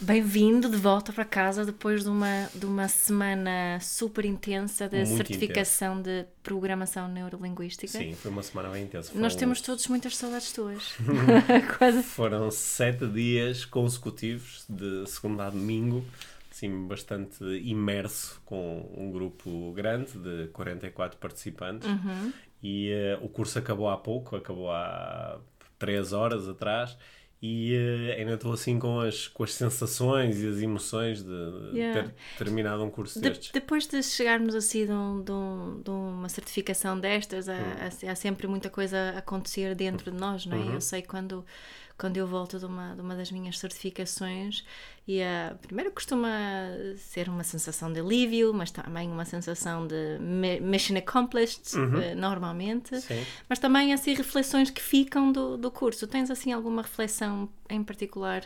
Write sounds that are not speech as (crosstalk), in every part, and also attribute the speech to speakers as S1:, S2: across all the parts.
S1: Bem-vindo de volta para casa depois de uma, de uma semana super intensa de
S2: Muito
S1: certificação de programação neurolinguística.
S2: Sim, foi uma semana bem intensa.
S1: Nós
S2: Foram-
S1: temos todos muitas saudades tuas. (laughs) (laughs) Quase.
S2: Foram sete dias consecutivos, de segunda a domingo, assim, bastante imerso com um grupo grande de 44 participantes.
S1: Uhum.
S2: E eh, o curso acabou há pouco, acabou há três horas atrás. E eh, ainda estou assim com as, com as sensações e as emoções de, de
S1: Yeah.
S2: ter terminado um curso
S1: De-
S2: destes.
S1: depois de chegarmos assim de, um- de um- de uma certificação destas, há,
S2: Hum.
S1: há sempre muita coisa a acontecer dentro de nós, não é?
S2: Uhum.
S1: Eu sei quando, quando eu volto de uma, de uma das minhas certificações e a primeiro costuma ser uma sensação de alívio, mas também uma sensação de mi- mission accomplished, eh, normalmente.
S2: Uhum. Sim.
S1: Mas também assim reflexões que ficam do, do curso. Tens assim alguma reflexão em particular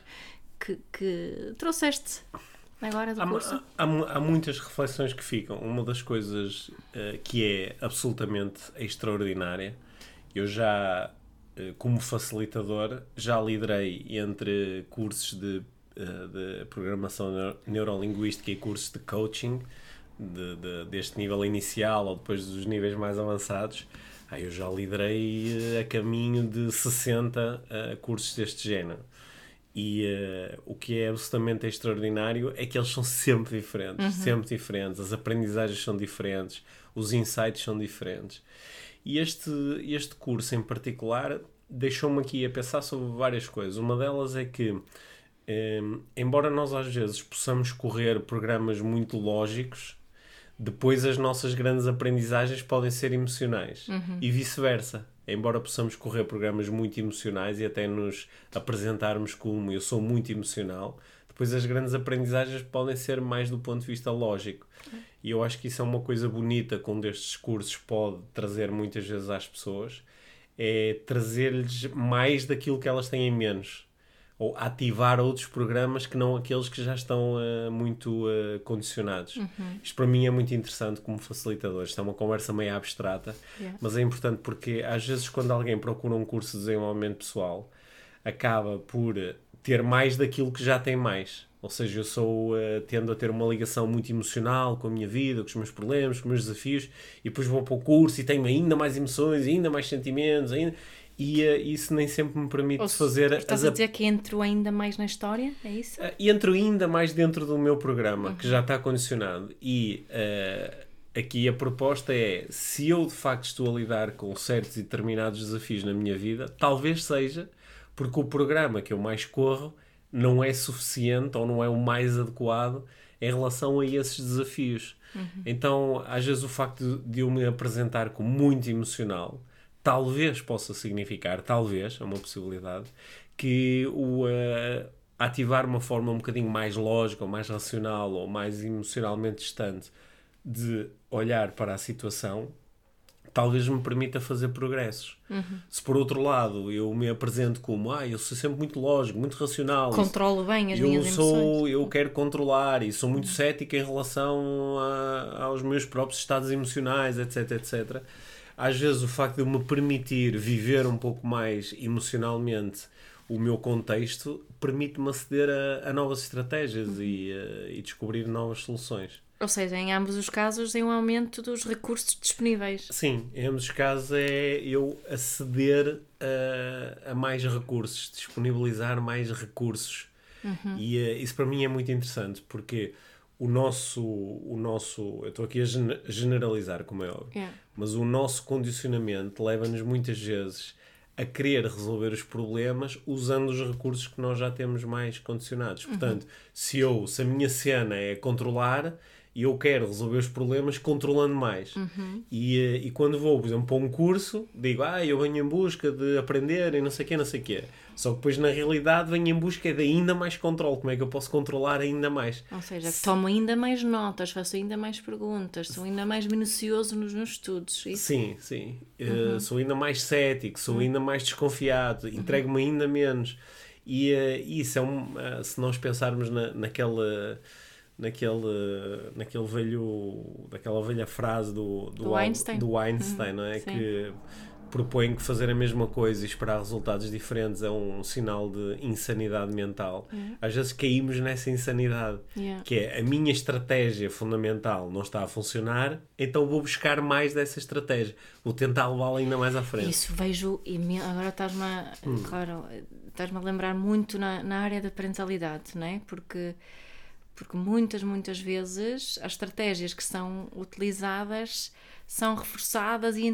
S1: que, que trouxeste agora do
S2: Há,
S1: curso?
S2: há, mu- há muitas reflexões que ficam. Uma das coisas eh, que é absolutamente extraordinária, eu já, eh, como facilitador, já liderei entre cursos de, de programação neu- neurolinguística e cursos de coaching, de- de- deste nível inicial ou depois dos níveis mais avançados. Ah, eu já liderei eh, a caminho de 60 eh, cursos deste género. E eh, o que é absolutamente extraordinário é que eles são sempre diferentes, sempre diferentes, as aprendizagens são diferentes, os insights são diferentes. E este, este curso em particular deixou-me aqui a pensar sobre várias coisas. Uma delas é que, eh, embora nós às vezes possamos correr programas muito lógicos, depois as nossas grandes aprendizagens podem ser emocionais e vice-versa. Embora possamos correr programas muito emocionais e até nos apresentarmos como eu sou muito emocional, depois as grandes aprendizagens podem ser mais do ponto de vista lógico. E eu acho que isso é uma coisa bonita que um destes cursos pode trazer muitas vezes às pessoas, é trazer-lhes mais daquilo que elas têm menos ou ativar outros programas que não aqueles que já estão eh, muito eh, condicionados. Isto para mim é muito interessante como facilitador. Isto é uma conversa meio abstrata,
S1: Yeah.
S2: mas é importante porque às vezes quando alguém procura um curso de desenvolvimento pessoal, acaba por ter mais daquilo que já tem mais. Ou seja, eu sou, eh, tendo a ter uma ligação muito emocional com a minha vida, com os meus problemas, com os meus desafios, e depois vou para o curso e tenho ainda mais emoções, ainda mais sentimentos, ainda... e eh, isso nem sempre me permite
S1: Ou
S2: fazer
S1: Estás
S2: as
S1: a dizer que entro ainda mais na história? É isso?
S2: Uh, entro ainda mais dentro do meu programa, que já está condicionado. E uh, aqui a proposta é: se eu de facto estou a lidar com certos e determinados desafios na minha vida, talvez seja porque o programa que eu mais corro não é suficiente ou não é o mais adequado em relação a esses desafios. Então, às vezes, o facto de, de eu me apresentar como muito emocional talvez possa significar, talvez, é uma possibilidade, que o uh, ativar uma forma um bocadinho mais lógica, ou mais racional, ou mais emocionalmente distante de olhar para a situação, talvez me permita fazer progressos. Se por outro lado eu me apresento como, ah, eu sou sempre muito lógico, muito racional,
S1: Controlo bem as
S2: eu
S1: minhas
S2: sou,
S1: emoções.
S2: eu quero controlar e sou muito cético em relação a- aos meus próprios estados emocionais, etc, etc. Às vezes o facto de eu me permitir viver um pouco mais emocionalmente o meu contexto permite-me aceder a, a novas estratégias e, eh, e descobrir novas soluções.
S1: Ou seja, em ambos os casos, em um aumento dos recursos disponíveis.
S2: Sim, em ambos os casos é eu aceder a, a mais recursos, disponibilizar mais recursos. E eh, isso para mim é muito interessante porque o nosso, o nosso eu estou aqui a gene- generalizar, como é óbvio,
S1: Yeah.
S2: mas o nosso condicionamento leva-nos muitas vezes a querer resolver os problemas usando os recursos que nós já temos mais condicionados. Portanto, se eu, se a minha cena é controlar, e eu quero resolver os problemas controlando mais.
S1: Uhum.
S2: E, eh, e quando vou, por exemplo, para um curso, digo, ah, eu venho em busca de aprender e não sei o quê, não sei o quê. Só que depois, na realidade, venho em busca de ainda mais controle. Como é que eu posso controlar ainda mais?
S1: Ou seja, que tomo ainda mais notas, faço ainda mais perguntas, sou ainda mais minucioso nos meus estudos. Isso?
S2: Sim, sim. Uh, sou ainda mais cético, sou ainda mais desconfiado, entrego-me ainda menos. E uh, isso é um. Uh, se nós pensarmos na, naquela naquele, naquele velho, naquela velha frase do, do,
S1: Do Einstein.
S2: do Einstein, não é?
S1: sim.
S2: Que propõe que fazer a mesma coisa e esperar resultados diferentes é um sinal de insanidade mental. Às vezes caímos nessa insanidade,
S1: Yeah.
S2: que é a minha estratégia fundamental não está a funcionar, então vou buscar mais dessa estratégia, vou tentar levá-la ainda mais à frente.
S1: Isso vejo, imen- agora estás-me a,
S2: Hum.
S1: claro, estás-me a lembrar muito na, na área da parentalidade, não é? Porque, porque muitas, muitas vezes as estratégias que são utilizadas são reforçadas e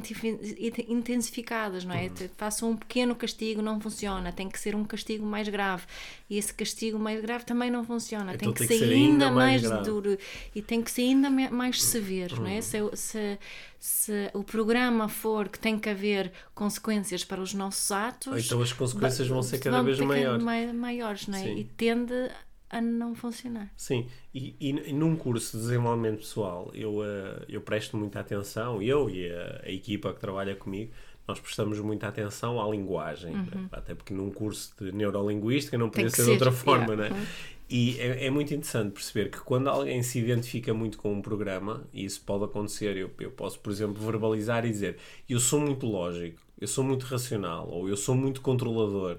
S1: intensificadas, não
S2: Uhum.
S1: é? Te- Façam um pequeno castigo, não funciona, tem que ser um castigo mais grave. E esse castigo mais grave também não funciona,
S2: Então
S1: tem que
S2: tem que
S1: ser
S2: ser
S1: ainda
S2: ainda mais grave.
S1: duro e tem que ser ainda mais severo, não
S2: Uhum.
S1: é? Se, se, se o programa for que tem que haver consequências para os nossos atos,
S2: Então as consequências vão ser cada vez maiores.
S1: mai- maiores, não é?
S2: Sim.
S1: E tende a não funcionar.
S2: Sim, e, e, num curso de desenvolvimento pessoal eu, eh, eu presto muita atenção, eu e a, a equipa que trabalha comigo, nós prestamos muita atenção à linguagem, né? até porque num curso de neurolinguística não podia
S1: Uhum. que
S2: ser de
S1: ser,
S2: outra forma,
S1: yeah.
S2: né? E é, é muito interessante perceber que quando alguém se identifica muito com um programa, e isso pode acontecer, eu, eu posso, por exemplo, verbalizar e dizer eu sou muito lógico, eu sou muito racional, ou eu sou muito controlador,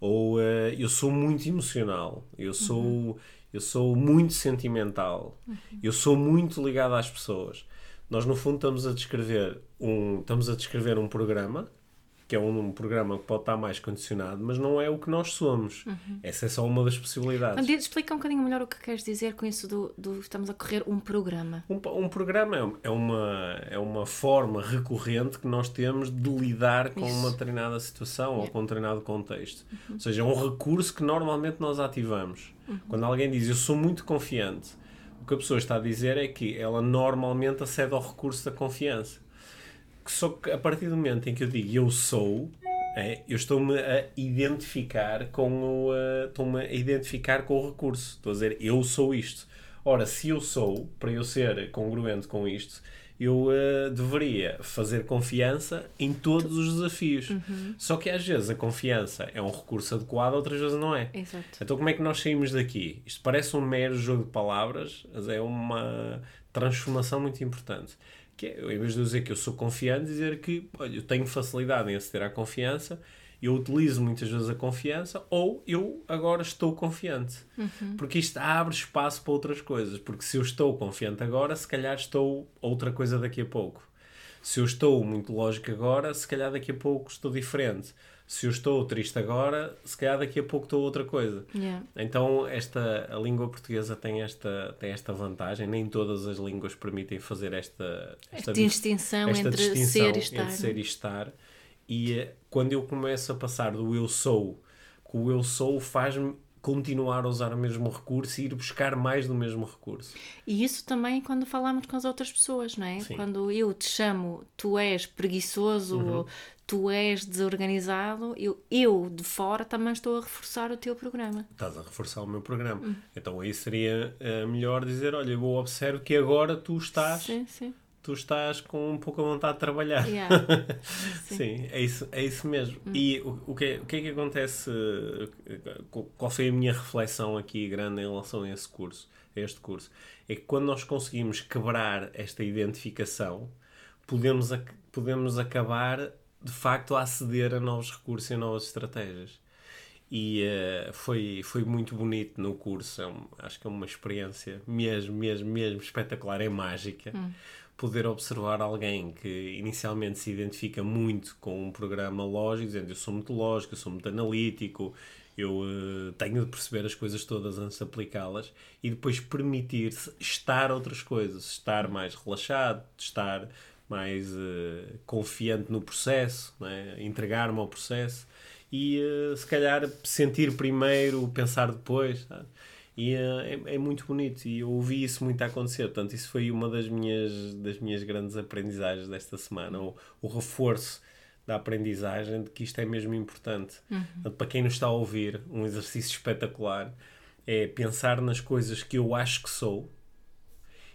S2: ou eh, eu sou muito emocional, eu sou, eu sou muito sentimental, eu sou muito ligado às pessoas. Nós, no fundo, estamos a descrever um, estamos a descrever um programa que é um, um programa que pode estar mais condicionado, mas não é o que nós somos. Essa é só uma das possibilidades.
S1: Diz- explica um bocadinho melhor o que queres dizer com isso do, do estamos a correr um programa.
S2: Um, um programa é- é uma, é uma forma recorrente que nós temos de lidar com
S1: Isso.
S2: uma determinada situação ou
S1: Yeah.
S2: com um determinado contexto. Ou seja, é um recurso que normalmente nós ativamos. Quando alguém diz eu sou muito confiante, o que a pessoa está a dizer é que ela normalmente acede ao recurso da confiança. Só que a partir do momento em que eu digo eu sou, é, eu estou-me a identificar com o uh, estou-me a identificar com o recurso. Estou a dizer eu sou isto. Ora, se eu sou, para eu ser congruente com isto, eu uh, deveria fazer confiança em todos os desafios. Só que às vezes a confiança é um recurso adequado, outras vezes não é.
S1: Exato.
S2: Então como é que nós saímos daqui? Isto parece um mero jogo de palavras, mas é uma transformação muito importante. Que é, em vez de dizer que eu sou confiante, dizer que olha, eu tenho facilidade em aceder à confiança, eu utilizo muitas vezes a confiança, ou eu agora estou confiante. Porque isto abre espaço para outras coisas. Porque se eu estou confiante agora, se calhar estou outra coisa daqui a pouco. Se eu estou muito lógico agora, se calhar daqui a pouco estou diferente. Se eu estou triste agora, se calhar daqui a pouco estou outra coisa.
S1: Yeah.
S2: Então, esta, a língua portuguesa tem esta, tem esta vantagem. Nem todas as línguas permitem fazer esta,
S1: Esta
S2: dif-
S1: distinção
S2: esta
S1: entre
S2: distinção
S1: ser e estar.
S2: entre ser e estar. E eh, quando eu começo a passar do eu sou, que o eu sou faz-me continuar a usar o mesmo recurso e ir buscar mais do mesmo recurso.
S1: E isso também quando falamos com as outras pessoas, não é?
S2: Sim.
S1: Quando eu te chamo, tu és preguiçoso,
S2: Uhum.
S1: Tu és desorganizado, eu, eu de fora também estou a reforçar o teu programa.
S2: Estás a reforçar o meu programa.
S1: Hum.
S2: Então aí seria eh, melhor dizer, olha, eu observo que agora tu estás,
S1: Sim, sim.
S2: tu estás com um pouco a vontade de trabalhar.
S1: Yeah. (laughs)
S2: Sim, é isso, é isso mesmo.
S1: Hum.
S2: E o, o, que é, o que é que acontece? Qual foi a minha reflexão aqui grande em relação a esse curso, a este curso? É que quando nós conseguimos quebrar esta identificação, podemos, podemos acabar de facto a aceder a novos recursos e a novas estratégias. E eh, foi, foi muito bonito no curso. É um- acho que é uma experiência mesmo, mesmo, mesmo espetacular. É mágica. Poder observar alguém que inicialmente se identifica muito com um programa lógico, dizendo eu sou muito lógico, eu sou muito analítico, eu eh, tenho de perceber as coisas todas antes de aplicá-las e depois permitir-se estar outras coisas, estar mais relaxado, estar mais eh, confiante no processo, não é? entregar-me ao processo e eh, se calhar sentir primeiro, pensar depois. sabe? E é, é, muito bonito e eu ouvi isso muito a acontecer. Portanto, isso foi uma das minhas, das minhas grandes aprendizagens desta semana. O, o reforço da aprendizagem de que isto é mesmo importante. Uhum. Portanto, para quem nos está a ouvir, um exercício espetacular é pensar nas coisas que eu acho que sou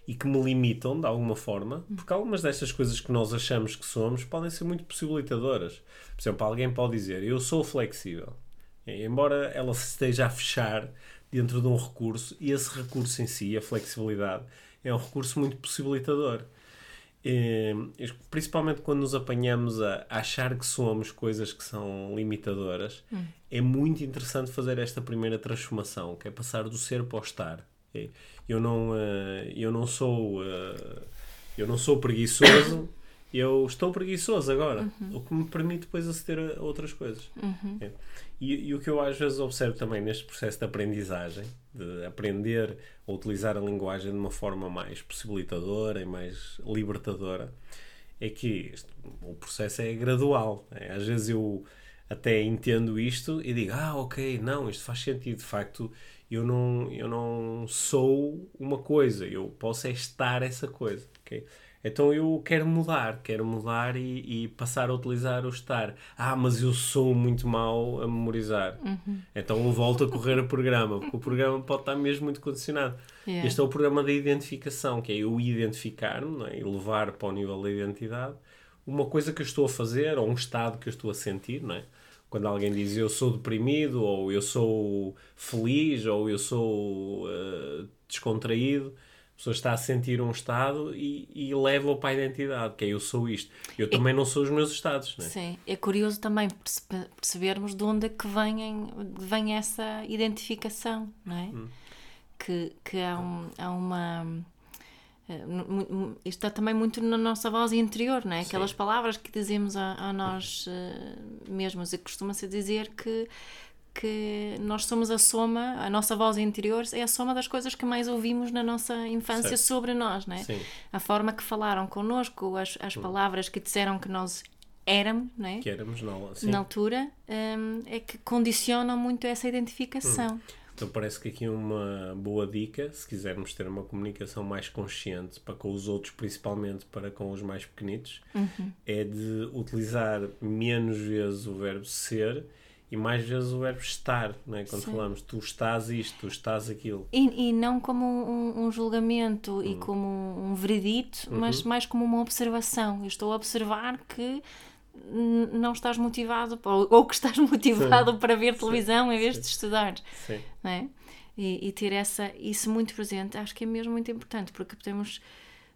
S2: e que me limitam de alguma forma, porque algumas destas coisas que nós achamos que somos podem ser muito possibilitadoras. Por exemplo, alguém pode dizer eu sou flexível, embora ela se esteja a fechar dentro de um recurso, e esse recurso em si, a flexibilidade, é um recurso muito possibilitador. E, principalmente quando nos apanhamos a achar que somos coisas que são limitadoras, hum. é muito interessante fazer esta primeira transformação, que é passar do ser para o estar. Eu não, eh, eu não sou eh, eu não sou preguiçoso (coughs) eu estou preguiçoso agora, uhum. o que me permite depois aceder a outras coisas. Uhum. É. E, e, o que eu às vezes observo também neste processo de aprendizagem, de aprender a utilizar a linguagem de uma forma mais possibilitadora e mais libertadora, é que este, o processo é gradual. É? Às vezes eu até entendo isto e digo, ah, ok, não, isto faz sentido. De facto, eu não, eu não sou uma coisa, eu posso é estar essa coisa. Okay? Então eu quero mudar, quero mudar e, e, passar a utilizar o estar. Ah, mas eu sou muito mau a memorizar. Uhum. Então volto a correr o programa, porque o programa pode estar mesmo muito condicionado. Yeah. Este é o programa da identificação, que é eu identificar-me é? e levar para o nível da identidade uma coisa que eu estou a fazer ou um estado que eu estou a sentir, não é? Quando alguém diz eu sou deprimido, ou eu sou feliz, ou eu sou uh, descontraído, pessoa está a sentir um estado e, e leva-o para a identidade, que é eu sou isto. Eu também é, não sou os meus estados. Não é?
S1: Sim, é curioso também percebermos de onde é que vem, vem essa identificação, não é? Hum. Que, que há, um, há uma. Eh, isto está também muito na nossa voz interior, não é? Aquelas Sim. palavras que dizemos a, a nós uh, mesmos e costuma-se dizer que que nós somos a soma, a nossa voz interior é a soma das coisas que mais ouvimos na nossa infância certo. sobre nós, não é? Sim. A forma que falaram connosco, as, as hum. palavras que disseram que nós éramos, não é?
S2: Que éramos não,
S1: na altura, um, é que condicionam muito essa identificação. Hum.
S2: Então parece que aqui uma boa dica, se quisermos ter uma comunicação mais consciente para com os outros, principalmente para com os mais pequenitos, uhum. é de utilizar menos vezes o verbo ser e mais vezes o verbo estar, não é? quando Sim. falamos tu estás isto, tu estás aquilo.
S1: E, e não como um, um julgamento hum. e como um veredito, uhum. mas mais como uma observação. Eu estou a observar que não estás motivado ou, ou que estás (laughs) motivado Sim. para ver televisão Sim. em vez de estudar. Sim. Não é? E, e, ter essa, isso muito presente acho que é mesmo muito importante porque podemos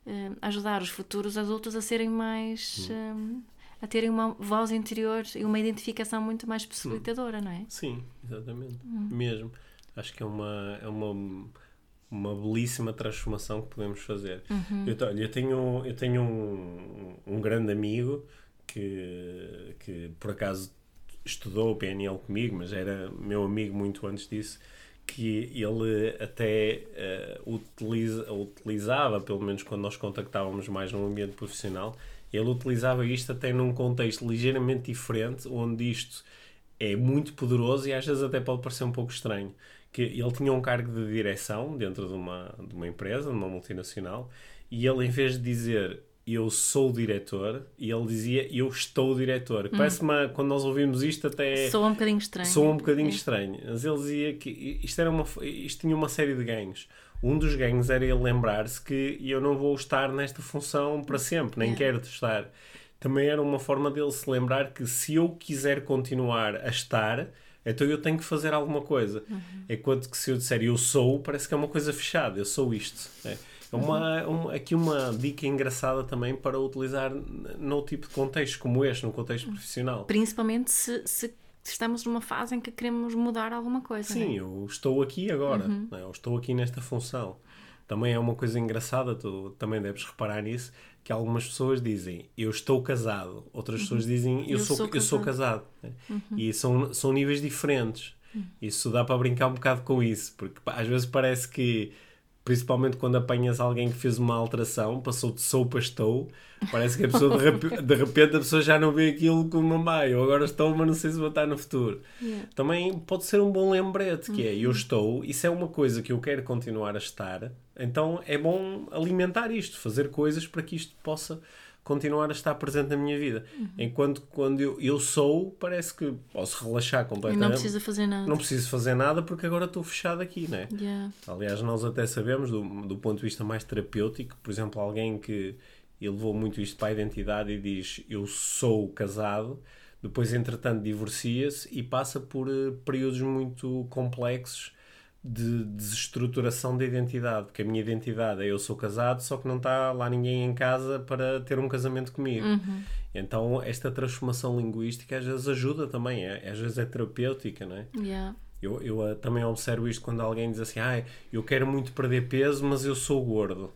S1: uh, ajudar os futuros adultos a serem mais. Hum. Uh, a terem uma voz interior e uma identificação muito mais possibilitadora, não é?
S2: Sim, exatamente. Hum. Mesmo. Acho que é uma, é uma, uma belíssima transformação que podemos fazer. Uhum. Eu, eu tenho, eu tenho um, um grande amigo que, que por acaso estudou o PNL comigo, mas era meu amigo muito antes disso, que ele até uh, utiliza, utilizava, pelo menos quando nós contactávamos mais no ambiente profissional, ele utilizava isto até num contexto ligeiramente diferente, onde isto é muito poderoso e às vezes até pode parecer um pouco estranho. Que ele tinha um cargo de direção dentro de uma, de uma empresa, de uma multinacional, e ele, em vez de dizer eu sou o diretor, e ele dizia eu estou o diretor. Hum. Parece-me, quando nós ouvimos isto, até.
S1: Soa um bocadinho estranho.
S2: Soa um bocadinho é. estranho. Mas ele dizia que isto, era uma, isto tinha uma série de ganhos um dos ganhos era ele lembrar-se que eu não vou estar nesta função para sempre, nem quero estar. Também era uma forma dele se lembrar que se eu quiser continuar a estar, então eu tenho que fazer alguma coisa. Uhum. Enquanto que se eu disser eu sou, parece que é uma coisa fechada, eu sou isto. É. Uma, uhum. um, aqui uma dica engraçada também para utilizar no tipo de contexto como este, num contexto profissional.
S1: Principalmente se, se estamos numa fase em que queremos mudar alguma coisa.
S2: Sim,
S1: né?
S2: eu estou aqui agora, uhum. né? eu estou aqui nesta função. Também é uma coisa engraçada, tu também deves reparar nisso, que algumas pessoas dizem eu estou casado, outras uhum. pessoas dizem eu, eu sou, sou eu sou casado. Né? Uhum. E são, são níveis diferentes. Uhum. Isso dá para brincar um bocado com isso, porque às vezes parece que principalmente quando apanhas alguém que fez uma alteração, passou de sou para estou, parece que a pessoa de, rep- de repente a pessoa já não vê aquilo como uma mãe, ou agora estou, mas não sei se vou estar no futuro.
S1: Yeah.
S2: Também pode ser um bom lembrete, que é eu estou, isso é uma coisa que eu quero continuar a estar, então é bom alimentar isto, fazer coisas para que isto possa continuar a estar presente na minha vida. Enquanto quando eu, eu sou, parece que posso relaxar
S1: E
S2: completamente.
S1: não precisa fazer nada.
S2: Não preciso fazer nada porque agora estou fechado aqui, não é?
S1: Yeah.
S2: Aliás, nós até sabemos, do, do ponto de vista mais terapêutico, por exemplo, alguém que elevou muito isto para a identidade e diz eu sou casado, depois, entretanto, divorcia-se e passa por eh, períodos muito complexos de desestruturação da identidade, porque a minha identidade é eu sou casado, só que não está lá ninguém em casa para ter um casamento comigo. Então, esta transformação linguística às vezes ajuda também, é, às vezes é terapêutica, não é?
S1: Yeah.
S2: Eu, eu ah, também observo isto quando alguém diz assim: ah, eu quero muito perder peso, mas eu sou gordo.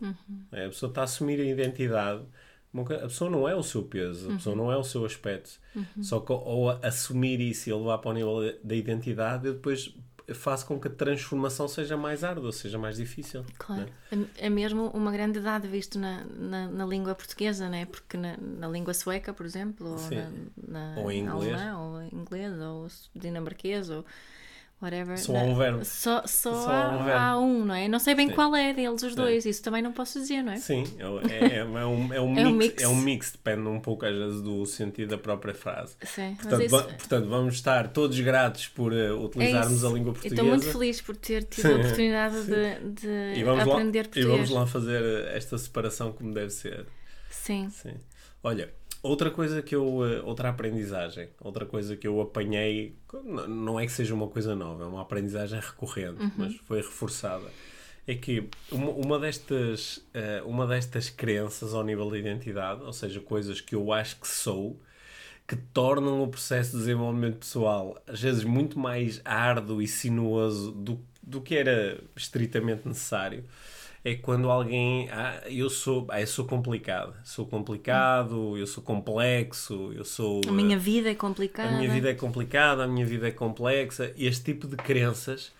S2: É, a pessoa está a assumir a identidade. A pessoa não é o seu peso, a pessoa não é o seu aspecto. Só que ao assumir isso e levar para o nível da identidade, eu depois faço com que a transformação seja mais árdua, seja mais difícil.
S1: Claro.
S2: né?
S1: É, é mesmo uma grande dado visto na, na, na língua portuguesa, né? Porque na, na língua sueca, por exemplo, ou,
S2: Sim.
S1: na, na
S2: Ou em inglês.
S1: alemã, ou em inglês, ou dinamarquês, ou whatever.
S2: Só há um verbo.
S1: Só, só,
S2: Só
S1: há,
S2: um verbo.
S1: há um, não é? Não sei bem
S2: Sim.
S1: qual é deles, os dois. Isso também não posso dizer, não é?
S2: Sim, é, é, é um, é, um (laughs)
S1: É um
S2: mix,
S1: mix.
S2: é um mix, depende um pouco às vezes do sentido da própria frase.
S1: Sim,
S2: Portanto,
S1: isso...
S2: va- portanto, vamos estar todos gratos por
S1: é
S2: utilizarmos
S1: isso.
S2: a língua portuguesa.
S1: Estou muito feliz por ter tido a oportunidade de, de
S2: e vamos, lá,
S1: aprender
S2: e
S1: português.
S2: vamos lá fazer esta separação como deve ser.
S1: Sim.
S2: Sim. Olha, outra coisa que eu. eh, Outra aprendizagem, outra coisa que eu apanhei, não é que seja uma coisa nova, é uma aprendizagem recorrente, mas foi reforçada. É que uma, uma destas, eh, uma destas crenças ao nível da identidade, ou seja, coisas que eu acho que sou, que tornam o processo de desenvolvimento pessoal às vezes muito mais árduo e sinuoso do, do que era estritamente necessário é quando alguém ah, eu sou ah, eu sou complicado sou complicado eu sou complexo eu sou
S1: A minha vida é complicada.
S2: a minha vida é complicada, a minha vida é complexa. Este tipo de crenças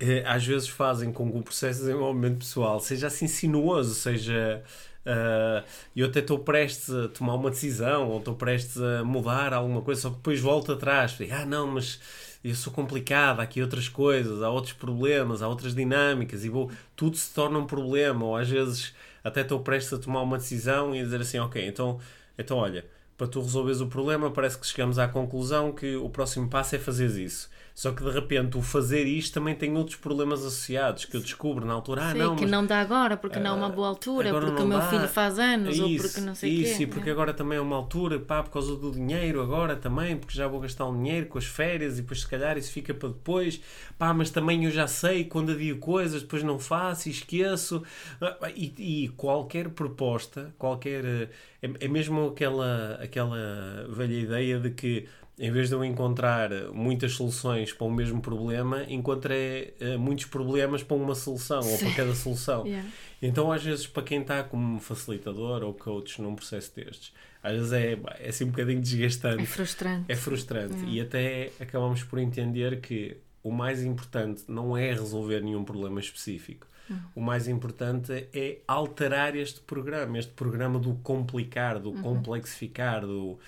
S2: eh, às vezes fazem com que o processo de desenvolvimento pessoal seja assim sinuoso, seja. ah, eu até estou prestes a tomar uma decisão ou estou prestes a mudar alguma coisa, só que depois volto atrás. Digo, ah, não, mas eu sou complicado, há aqui outras coisas, há outros problemas, há outras dinâmicas e vou, tudo se torna um problema. Ou às vezes até estou prestes a tomar uma decisão e dizer assim, ok, então, então olha, para tu resolveres o problema, parece que chegamos à conclusão que o próximo passo é fazeres isso. Só que de repente o fazer isto também tem outros problemas associados que eu descubro na altura. Ah,
S1: Sim,
S2: não,
S1: que
S2: mas
S1: não dá agora, porque não é uma boa altura, porque o meu
S2: dá.
S1: filho faz anos, ou
S2: Isso,
S1: porque não sei o
S2: Isso,
S1: quê.
S2: e porque
S1: É.
S2: agora também é uma altura, pá, por causa do dinheiro, agora também, porque já vou gastar um dinheiro com as férias e depois se calhar isso fica para depois, pá, mas também eu já sei quando adio coisas, depois não faço e esqueço. Ah, E, e qualquer proposta, qualquer. É, é mesmo aquela, aquela velha ideia de que em vez de eu encontrar muitas soluções para o mesmo problema, encontrei eh, muitos problemas para uma solução ou para
S1: Sim.
S2: cada solução. (laughs)
S1: Yeah.
S2: Então, às vezes, para quem está como facilitador ou coach num processo destes, às vezes é, é assim um bocadinho
S1: É
S2: desgastante,
S1: frustrante.
S2: é frustrante e até acabamos por entender que o mais importante não é resolver nenhum problema específico. O mais importante é alterar este programa, este programa do complicar, do complexificar, do,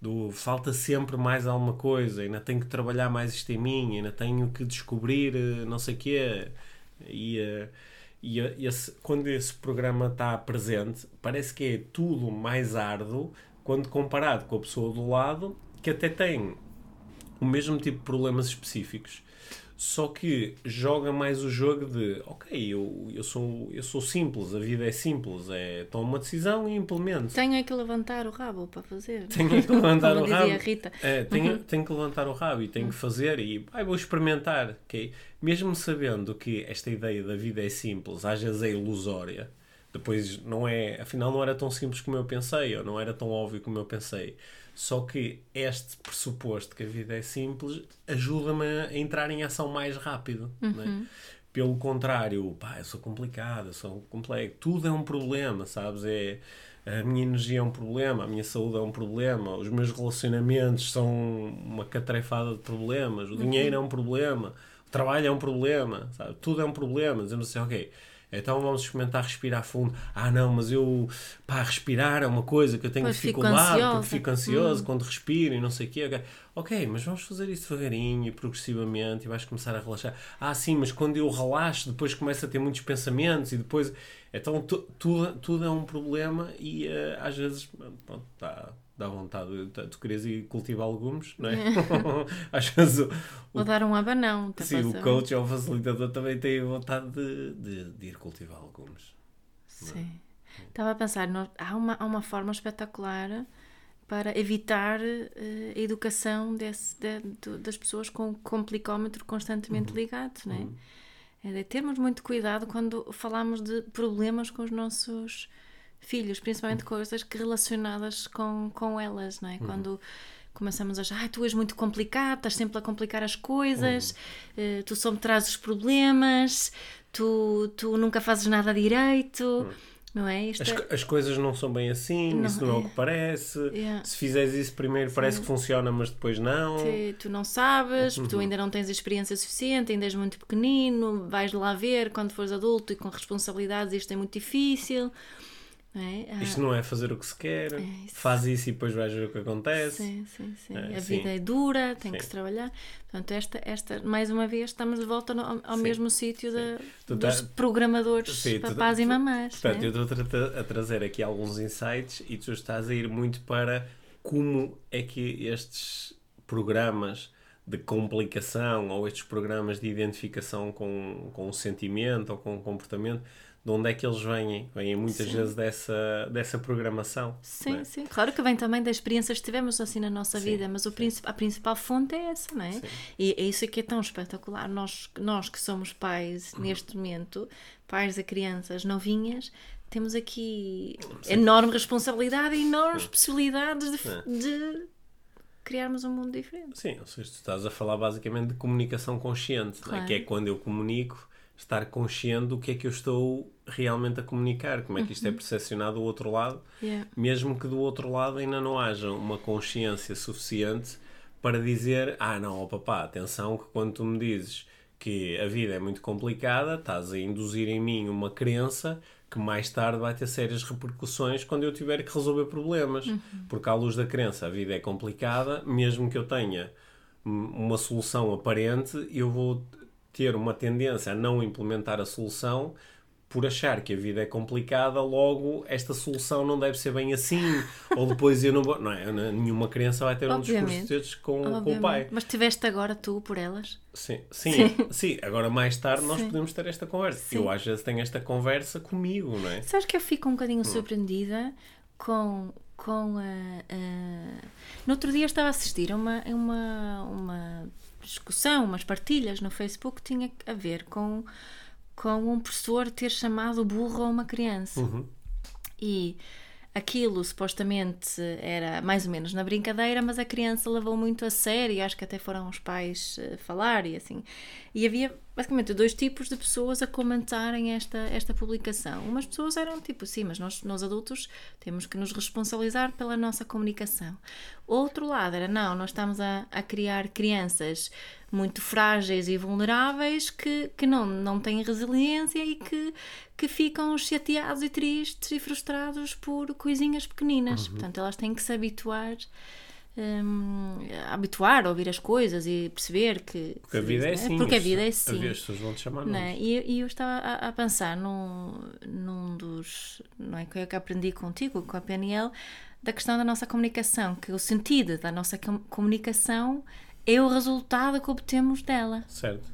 S2: do falta sempre mais alguma coisa, ainda tenho que trabalhar mais isto em mim, ainda tenho que descobrir eh, não sei o quê. E, eh, e esse- quando esse programa está presente, parece que é tudo mais árduo quando comparado com a pessoa do lado que até tem o mesmo tipo de problemas específicos, só que joga mais o jogo de ok, eu, eu, sou, eu sou simples, a vida é simples, é tomo uma decisão e implemento.
S1: Tenho é que levantar o rabo para fazer.
S2: Tenho que (laughs) levantar
S1: Como
S2: o rabo.
S1: Rita.
S2: É, tenho, tenho que levantar o rabo e tenho que fazer e ai, vou experimentar. ok? Mesmo sabendo que esta ideia da vida é simples, às vezes é ilusória, depois não é, afinal não era tão simples como eu pensei, ou não era tão óbvio como eu pensei. Só que este pressuposto que a vida é simples ajuda-me a entrar em ação mais rápido. é? Pelo contrário, pá, eu sou complicado, eu sou complexo, tudo é um problema, sabes? É, a minha energia é um problema, a minha saúde é um problema, os meus relacionamentos são uma catrefada de problemas, o dinheiro é um problema, o trabalho é um problema, sabe? Tudo é um problema. Dizemos assim, ok, Então vamos experimentar respirar fundo. Ah, não, mas eu, pá, respirar é uma coisa que eu tenho
S1: fico
S2: dificuldade porque
S1: ansiosa. Hum.
S2: fico ansioso quando respiro e não sei o quê. Ok. Ok, mas vamos fazer isso devagarinho e progressivamente e vais começar a relaxar. Ah, sim, mas quando eu relaxo, depois começo a ter muitos pensamentos e depois. Então tu- tudo, tudo é um problema e eh, às vezes, pronto, dá, dá vontade. Tu, tu querias ir cultivar legumes, não é? (laughs) às vezes o,
S1: Ou dar um abanão. tá
S2: sim, o coach ou o facilitador também tem vontade de, de, de ir cultivar legumes.
S1: Sim. Estava a pensar, no- há, uma, há uma forma espetacular para evitar eh, a educação desse- de- do- das pessoas com o complicómetro constantemente ligado, não é? É de termos muito cuidado quando falamos de problemas com os nossos filhos, principalmente coisas que relacionadas com, com elas, não é? Quando começamos a achar, ah, tu és muito complicado, estás sempre a complicar as coisas, eh, tu só me trazes os problemas, tu, tu nunca fazes nada direito, não é? Isto
S2: As,
S1: é-
S2: as coisas não são bem assim,
S1: Não,
S2: isso não é o
S1: é.
S2: que parece.
S1: Yeah.
S2: Se fizeres isso primeiro parece que funciona, mas depois não.
S1: Te- tu não sabes, tu ainda não tens experiência suficiente, ainda és muito pequenino, vais lá ver quando fores adulto e com responsabilidades isto é muito difícil. É? Ah,
S2: Isto não é fazer o que se quer.
S1: isso.
S2: Faz isso e depois vais ver o que acontece.
S1: Sim, sim, sim.
S2: É,
S1: a
S2: sim.
S1: vida é dura, tem que
S2: Sim.
S1: se trabalhar. Portanto, esta, esta, mais uma vez, estamos de volta no- ao,
S2: Sim.
S1: mesmo sítio
S2: Tu
S1: dos
S2: tá-
S1: programadores,
S2: Sim, tu-
S1: papás e mamás.
S2: Portanto,
S1: né?
S2: eu estou a trazer aqui alguns insights e tu estás a ir muito para como é que estes programas de complicação ou estes programas de identificação com, com o sentimento ou com o comportamento, de onde é que eles vêm? Vêm muitas
S1: Sim.
S2: vezes dessa, dessa programação.
S1: Sim,
S2: é?
S1: sim. Claro que vem também das experiências que tivemos assim na nossa
S2: Sim,
S1: vida, mas o princip- a principal fonte é essa, não é?
S2: Sim.
S1: E é isso que é tão espetacular. Nós, nós que somos pais
S2: Uhum.
S1: neste momento, pais de crianças novinhas, temos aqui enorme responsabilidade e enormes possibilidades de, de criarmos um mundo diferente.
S2: Sim, ou seja, tu estás a falar basicamente de comunicação consciente?
S1: Claro.
S2: que é quando eu comunico, estar consciente do que é que eu estou realmente a comunicar, como é que isto é
S1: Uhum.
S2: percepcionado do outro lado,
S1: Yeah.
S2: mesmo que do outro lado ainda não haja uma consciência suficiente para dizer: Ah, não, ó papá, atenção, que quando tu me dizes que a vida é muito complicada, estás a induzir em mim uma crença que mais tarde vai ter sérias repercussões quando eu tiver que resolver problemas. Porque, à luz da crença, a vida é complicada, mesmo que eu tenha uma solução aparente, eu vou ter uma tendência a não implementar a solução por achar que a vida é complicada, logo esta solução não deve ser bem assim, (laughs) ou depois eu não vou. Não é? Nenhuma criança vai ter um discurso
S1: Obviamente.
S2: desses com, com o
S1: Obviamente.
S2: pai.
S1: Mas tiveste agora tu por elas?
S2: Sim, sim, sim. Agora mais tarde nós
S1: Sim.
S2: podemos ter esta conversa.
S1: Sim.
S2: Eu às vezes tenho esta conversa comigo, não é?
S1: Sabes que eu fico um
S2: Hum.
S1: bocadinho surpreendida com, com a, a- No outro dia estava a assistir a uma, uma, uma discussão, umas partilhas no Facebook tinha a ver com, com um professor ter chamado burro a uma criança.
S2: Uhum.
S1: E aquilo supostamente era mais ou menos na brincadeira, mas a criança levou muito a sério, e acho que até foram os pais eh, falar e assim. E havia basicamente dois tipos de pessoas a comentarem esta, esta publicação. Umas pessoas eram tipo, sim, mas nós, nós adultos temos que nos responsabilizar pela nossa comunicação. Outro lado era, não, nós estamos a, a criar crianças muito frágeis e vulneráveis que, que não, não têm resiliência e que, que ficam chateados e tristes e frustrados por coisinhas pequeninas. Portanto, elas têm que se habituar. A habituar a ouvir as coisas e perceber que
S2: Porque a vida é assim.
S1: porque a vida é
S2: A
S1: assim
S2: vida, as pessoas vão te chamar
S1: não é? e, e eu estava a, a pensar num, num dos não é que eu que aprendi contigo com a PNL da questão da nossa comunicação que o sentido da nossa com- comunicação é o resultado que obtemos dela
S2: Certo.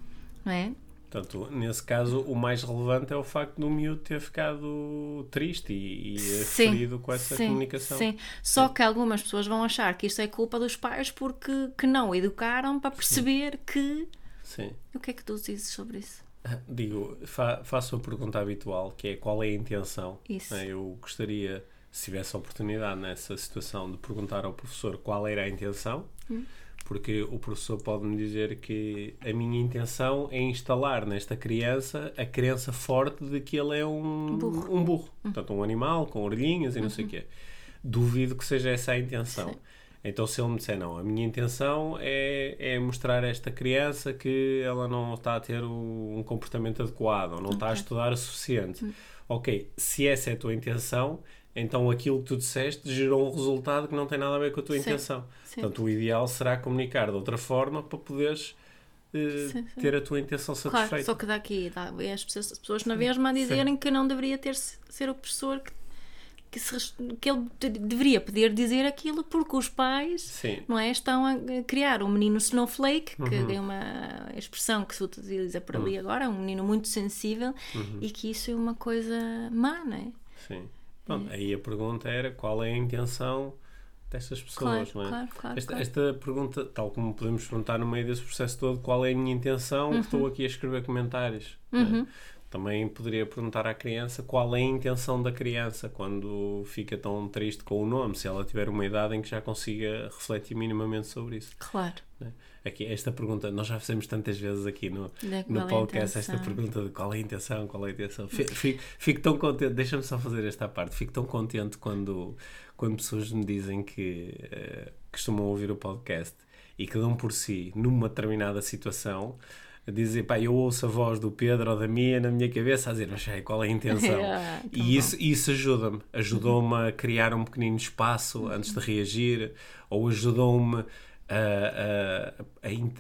S1: não é?
S2: Portanto, nesse caso, o mais relevante é o facto do miúdo ter ficado triste e, e ferido com essa
S1: sim,
S2: comunicação.
S1: Sim, só que algumas pessoas vão achar que isto é culpa dos pais porque que não educaram para perceber que.
S2: Sim.
S1: O que é que tu dizes sobre isso?
S2: Digo, fa faço a pergunta habitual, que é qual é a intenção.
S1: Isso.
S2: né? Eu gostaria, se tivesse a oportunidade nessa situação, de perguntar ao professor qual era a intenção,
S1: Hum.
S2: Porque o professor pode-me dizer que a minha intenção é instalar nesta criança a crença forte de que ele é um
S1: Burro.
S2: um burro. Portanto, um animal com orelhinhas e não sei o quê. Duvido que seja essa a intenção.
S1: Sim.
S2: Então, se ele me disser, não, a minha intenção é, é mostrar a esta criança que ela não está a ter um comportamento adequado, ou não está a estudar o suficiente. Ok, se essa é a tua intenção, então aquilo que tu disseste gerou um resultado que não tem nada a ver com a tua
S1: Sim,
S2: intenção.
S1: sim.
S2: Portanto, o ideal será comunicar de outra forma para poderes eh,
S1: Sim,
S2: ter a tua intenção satisfeita.
S1: Claro, só que daqui dá, é as, pessoas, as pessoas na mesma a dizerem que não deveria ter ser o professor que, que, se que ele de- deveria poder dizer aquilo porque os pais
S2: Sim.
S1: não é, estão a criar um menino snowflake, que
S2: Uhum.
S1: é uma expressão que se utiliza por ali agora, um menino muito sensível
S2: Uhum.
S1: e que isso é uma coisa má, não é?
S2: Sim. Pronto, aí a pergunta era qual é a intenção destas pessoas,
S1: Claro,
S2: não é?
S1: claro, claro,
S2: esta,
S1: claro.
S2: esta pergunta, tal como podemos perguntar no meio desse processo todo, qual é a minha intenção, que estou
S1: Uhum.
S2: aqui a escrever comentários. é? Também poderia perguntar à criança qual é a intenção da criança quando fica tão triste com o nome, se ela tiver uma idade em que já consiga refletir minimamente sobre isso.
S1: Claro.
S2: né? Aqui, esta pergunta, nós já fizemos tantas vezes aqui no, no
S1: é
S2: podcast esta pergunta de qual é a intenção, qual é a intenção. Fi- Fico, fico tão contente, deixa-me só fazer esta parte, fico tão contente quando, quando pessoas me dizem que eh, costumam ouvir o podcast e que dão por si numa determinada situação a dizer, pá, eu ouço a voz do Pedro ou da Mia na minha cabeça a dizer, mas ei, qual é a intenção? (laughs)
S1: Ah, tão
S2: e isso, isso ajuda-me. Ajudou-me a criar um pequenino espaço antes de reagir, ou ajudou-me a,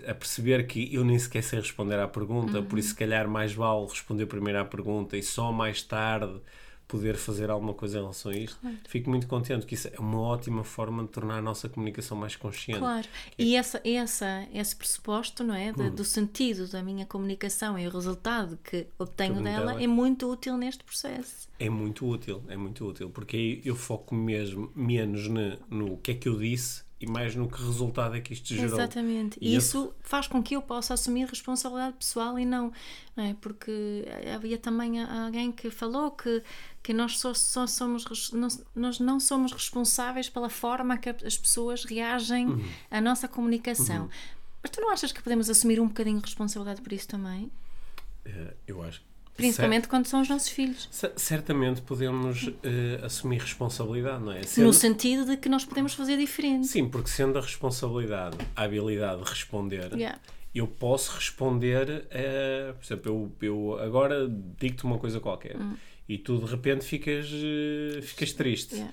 S2: a, a perceber que eu nem sequer sei responder à pergunta, por isso, se calhar, mais vale responder primeiro à pergunta e só mais tarde poder fazer alguma coisa em relação a isto. Fico muito contente que isso é uma ótima forma de tornar a nossa comunicação mais consciente.
S1: Claro, e essa, essa, esse pressuposto, não é?
S2: Hum.
S1: De- Do sentido da minha comunicação e o resultado que obtenho
S2: Tudo
S1: dela
S2: dela.
S1: é muito útil neste processo.
S2: É muito útil, é muito útil, porque aí eu foco mesmo menos no, no que é que eu disse e mais no que resultado é que isto gerou.
S1: Exatamente.
S2: E
S1: isso faz com que eu possa assumir responsabilidade pessoal e não, não é? Porque havia também alguém que falou que, que nós só, só somos não- nós não somos responsáveis pela forma que as pessoas reagem
S2: Uhum.
S1: à nossa comunicação. Mas tu não achas que podemos assumir um bocadinho de responsabilidade por isso também?
S2: Eh, eu acho.
S1: Principalmente quando são os nossos filhos.
S2: Cer- Certamente podemos eh, assumir responsabilidade, não é?
S1: No
S2: Sendo-
S1: sentido de que nós podemos fazer diferente.
S2: Sim, porque sendo a responsabilidade a habilidade de responder,
S1: Yeah.
S2: eu posso responder, eh, por exemplo, eu, eu agora digo-te uma coisa qualquer e tu de repente ficas, eh, ficas triste.
S1: Yeah.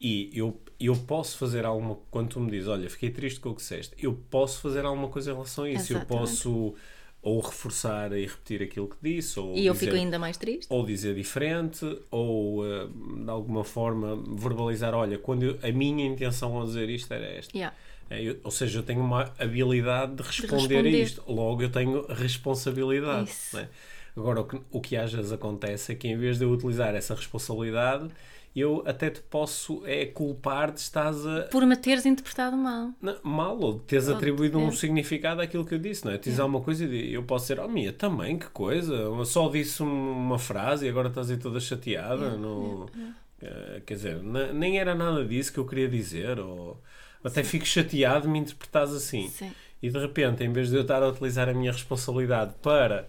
S2: E eu, eu posso fazer alguma quando tu me dizes, olha, fiquei triste com o que disseste, eu posso fazer alguma coisa em relação a isso. Eu
S1: Exatamente.
S2: posso ou reforçar e repetir aquilo que disse, ou
S1: E eu
S2: dizer-
S1: fico ainda mais triste.
S2: ou dizer diferente, ou eh, de alguma forma verbalizar: olha, quando eu- a minha intenção ao dizer isto era esta.
S1: Yeah.
S2: É, eu- ou seja, eu tenho uma habilidade de responder,
S1: responder.
S2: a isto, logo eu tenho responsabilidade.
S1: Isso.
S2: não é? Agora, o que, o que às vezes acontece é que em vez de eu utilizar essa responsabilidade, eu até te posso é, culpar de estás a,
S1: Por me teres interpretado mal.
S2: não, mal ou de teres
S1: Ou
S2: atribuído um significado àquilo que eu disse, não é? Dizes alguma coisa e eu posso dizer, oh Mia, também, que coisa, eu só disse um- uma frase e agora estás aí toda chateada. não... Eh, quer dizer, ne- nem era nada disso que eu queria dizer, ou até fico chateado de me interpretares assim.
S1: Sim.
S2: E de repente, em vez de eu estar a utilizar a minha responsabilidade para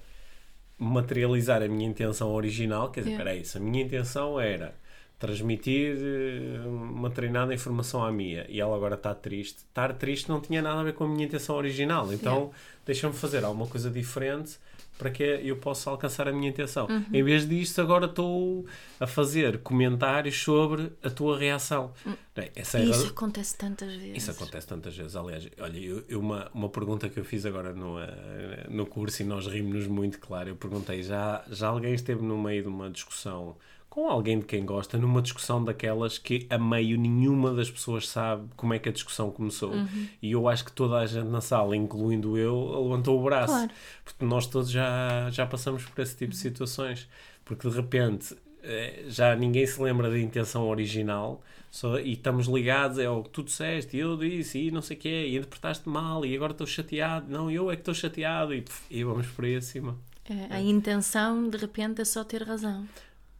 S2: materializar a minha intenção original, quer dizer,
S1: Yeah.
S2: espera aí, se a minha intenção era transmitir eh, uma treinada informação à Mia e ela agora está triste, estar triste não tinha nada a ver com a minha intenção original, então deixa-me fazer alguma coisa diferente para que eu possa alcançar a minha intenção.
S1: Uhum.
S2: Em vez disto, agora estou a fazer comentários sobre a tua reação. É? Essa é a
S1: E isso acontece tantas vezes.
S2: isso acontece tantas vezes. Aliás, olha, eu, eu- uma, uma pergunta que eu fiz agora no, eh, no curso e nós rimos-nos muito, claro. Eu perguntei: já, já alguém esteve no meio de uma discussão com alguém de quem gosta, numa discussão daquelas que a meio nenhuma das pessoas sabe como é que a discussão começou? E eu acho que toda a gente na sala, incluindo eu, levantou o braço.
S1: Claro.
S2: Porque nós todos já, já passamos por esse tipo de situações. Porque de repente eh, já ninguém se lembra da intenção original só, e estamos ligados é o que tu disseste, e eu disse, e não sei o quê, e interpretaste mal, e agora estou chateado. Não, eu é que estou chateado. E, e vamos por aí acima.
S1: É, a intenção, de repente, é só ter razão.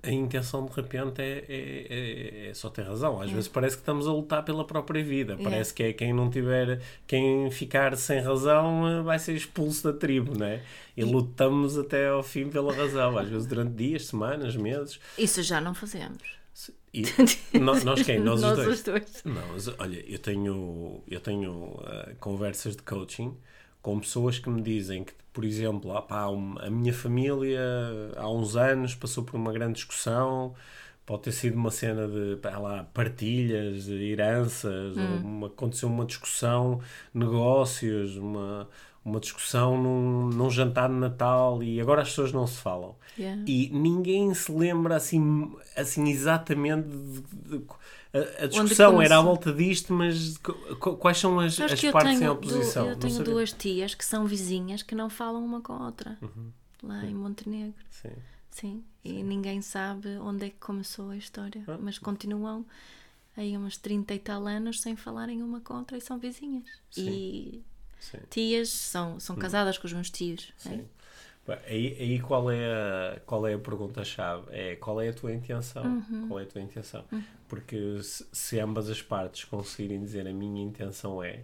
S2: A intenção de repente é, é, é- é só ter razão. Às vezes parece que estamos a lutar pela própria vida. Parece que é quem não tiver, quem ficar sem razão eh, vai ser expulso da tribo, né? E, lutamos até ao fim pela razão. Às vezes durante dias, semanas, meses.
S1: Isso já não fazemos.
S2: E nós, nós quem? Nós,
S1: Nós
S2: os dois.
S1: os dois.
S2: Não, olha, eu tenho, eu tenho ah, conversas de coaching com pessoas que me dizem que, por exemplo, ah, pá, a minha família há uns anos passou por uma grande discussão, pode ter sido uma cena de pá, lá, partilhas, heranças, ou uma- aconteceu uma discussão, negócios, uma, uma discussão num, num jantar de Natal e agora as pessoas não se falam.
S1: Yeah.
S2: E ninguém se lembra assim, assim exatamente de, de- de- a, a discussão era à volta disto, mas qu- qu- quais são as, as partes em oposição?
S1: eu tenho duas tias que são vizinhas que não falam uma com a outra. Lá em Montenegro.
S2: Sim.
S1: Sim. E ninguém sabe onde é que começou a história.
S2: Ah.
S1: Mas continuam aí uns 30 e tal anos sem falarem uma com a outra e são vizinhas. E
S2: Sim.
S1: tias são, são casadas com os meus tios. é?
S2: Sim. Aí, aí qual é a, qual é a pergunta-chave? É qual é a tua intenção?
S1: Uhum.
S2: Qual é a tua intenção? Porque se, se ambas as partes conseguirem dizer a minha intenção é